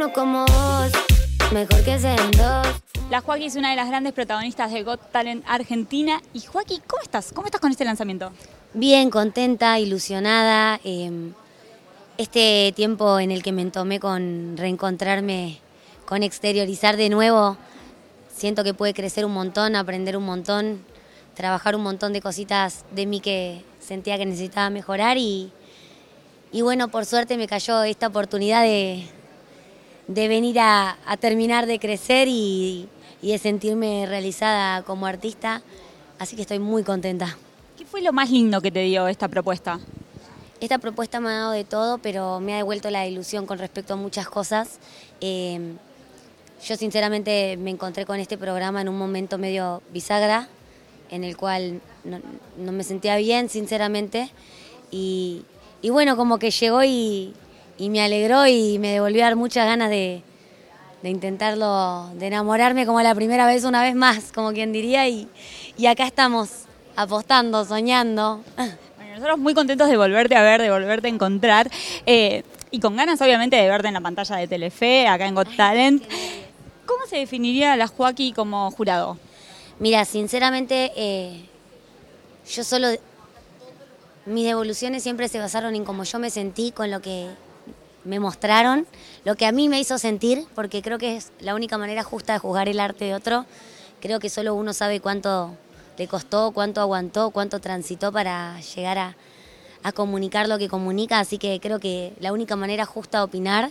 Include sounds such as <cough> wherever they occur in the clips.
uno como vos, mejor que sean dos. La Joaquín es una de las grandes protagonistas de Got Talent Argentina. Y Joaquín, ¿cómo estás? ¿Cómo estás con este lanzamiento? Bien, contenta, ilusionada. eh, este tiempo en el que me tomé con reencontrarme, con exteriorizar de nuevo, siento que puede crecer un montón, aprender un montón, trabajar un montón de cositas de mí que sentía que necesitaba mejorar y, y bueno, por suerte me cayó esta oportunidad de, de venir a, a terminar de crecer y, y de sentirme realizada como artista, así que estoy muy contenta. ¿Qué fue lo más lindo que te dio esta propuesta? Esta propuesta me ha dado de todo, pero me ha devuelto la ilusión con respecto a muchas cosas. Eh, yo sinceramente me encontré con este programa en un momento medio bisagra, en el cual no, no me sentía bien, sinceramente. Y, y bueno, como que llegó y, y me alegró y me devolvió a dar muchas ganas de, de intentarlo, de enamorarme como la primera vez, una vez más, como quien diría. Y, y acá estamos, apostando, soñando. Bueno, nosotros muy contentos de volverte a ver, de volverte a encontrar. eh, y con ganas, obviamente, de verte en la pantalla de Telefe, acá en Got Talent. ¿Cómo se definiría la Joaquín como jurado? Mira, sinceramente, eh, yo solo. Mis devoluciones siempre se basaron en cómo yo me sentí con lo que me mostraron, lo que a mí me hizo sentir, porque creo que es la única manera justa de juzgar el arte de otro. Creo que solo uno sabe cuánto le costó, cuánto aguantó, cuánto transitó para llegar a, comunicar lo que comunica, así que creo que la única manera justa de opinar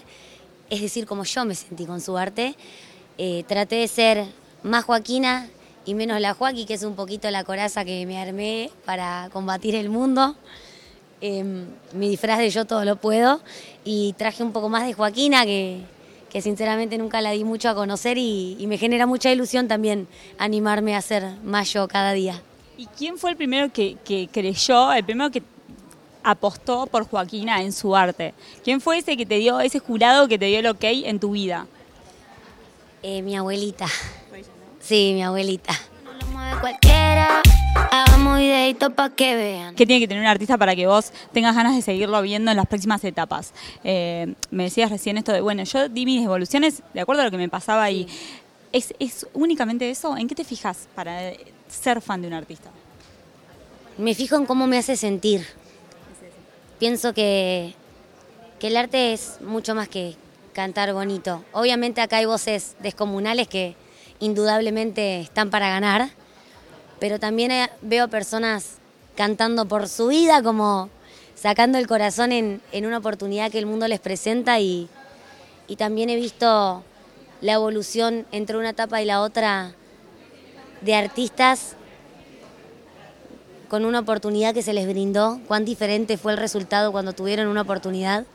es decir cómo yo me sentí con su arte. Eh, traté de ser más Joaquina y menos la Joaquí, que es un poquito la coraza que me armé para combatir el mundo. Eh, mi disfraz de yo todo lo puedo y traje un poco más de Joaquina que, que sinceramente nunca la di mucho a conocer y, y me genera mucha ilusión también animarme a ser más yo cada día. ¿Y quién fue el primero que, que creyó, el primero que apostó por Joaquina en su arte? ¿Quién fue ese que te dio, ese jurado que te dio el ok en tu vida? Eh, mi abuelita. Sí, mi abuelita. No lo mueve cualquiera. Videitos pa' que vean. ¿Qué tiene que tener un artista para que vos tengas ganas de seguirlo viendo en las próximas etapas? Eh, me decías recién esto de, bueno, yo di mis evoluciones de acuerdo a lo que me pasaba y ¿es, ¿es únicamente eso? ¿En qué te fijas para eh, ser fan de un artista? Me fijo en cómo me hace sentir. Pienso que, que el arte es mucho más que cantar bonito. Obviamente acá hay voces descomunales que indudablemente están para ganar, pero también eh, veo personas cantando por su vida, como sacando el corazón en, en una oportunidad que el mundo les presenta y, y también he visto la evolución entre una etapa y la otra de artistas con una oportunidad que se les brindó, cuán diferente fue el resultado cuando tuvieron una oportunidad.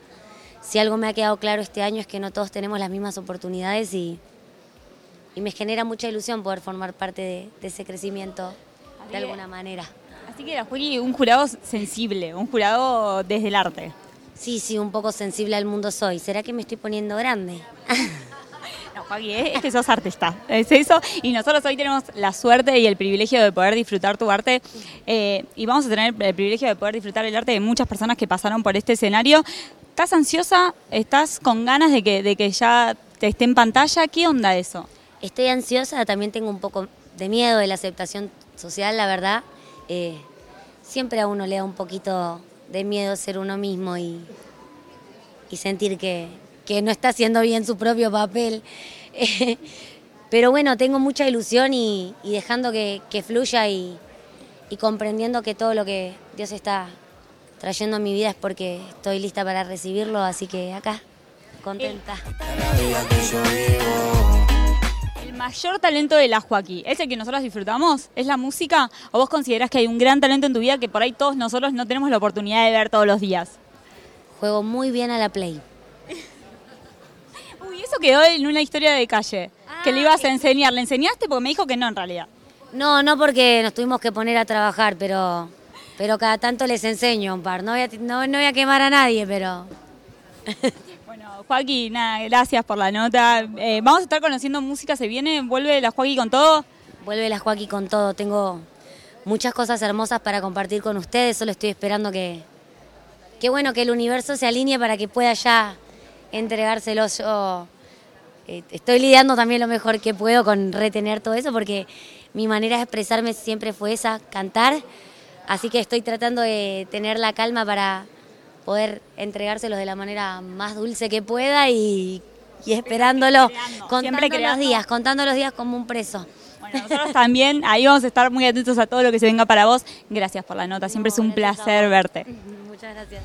Si algo me ha quedado claro este año es que no todos tenemos las mismas oportunidades y, y me genera mucha ilusión poder formar parte de, de ese crecimiento de alguna manera. Así que la Juli, un jurado sensible, un jurado desde el arte. Sí, sí, un poco sensible al mundo soy. ¿Será que me estoy poniendo grande? <laughs> No, Joaquín, es que sos artista, es eso. Y nosotros hoy tenemos la suerte y el privilegio de poder disfrutar tu arte. eh, y vamos a tener el privilegio de poder disfrutar el arte de muchas personas que pasaron por este escenario. ¿Estás ansiosa? ¿Estás con ganas de que, de que ya te esté en pantalla? ¿Qué onda eso? Estoy ansiosa, también tengo un poco de miedo de la aceptación social, la verdad. Eh, siempre a uno le da un poquito de miedo ser uno mismo y, sentir que, que no está haciendo bien su propio papel. <laughs> Pero bueno, tengo mucha ilusión y, dejando que, que fluya y, y comprendiendo que todo lo que Dios está trayendo a mi vida es porque estoy lista para recibirlo, así que acá, contenta. El mayor talento de la Joaquín, ¿es el que nosotros disfrutamos? ¿Es la música? ¿O vos considerás que hay un gran talento en tu vida que por ahí todos nosotros no tenemos la oportunidad de ver todos los días? Juego muy bien a la play. Uy, eso quedó en una historia de calle, que le ibas a enseñar. ¿Le enseñaste? Porque me dijo que no en realidad. No, no porque nos tuvimos que poner a trabajar, pero, pero cada tanto les enseño un par. No voy a, no, no voy a quemar a nadie, pero <laughs> Bueno, Joaquín, nada, gracias por la nota. Eh, vamos a estar conociendo música, se viene, vuelve la Joaquín con todo. vuelve la Joaquín con todo. Tengo muchas cosas hermosas para compartir con ustedes. Solo estoy esperando que, que bueno, que el universo se alinee para que pueda ya entregárselos yo eh, estoy lidiando también lo mejor que puedo con retener todo eso porque mi manera de expresarme siempre fue esa, cantar. Así que estoy tratando de tener la calma para poder entregárselos de la manera más dulce que pueda y, y esperándolo, creando, contando siempre los días, contando los días como un preso. Bueno, nosotros también, ahí vamos a estar muy atentos a todo lo que se venga para vos. Gracias por la nota, siempre es un placer verte. <laughs> Muchas gracias.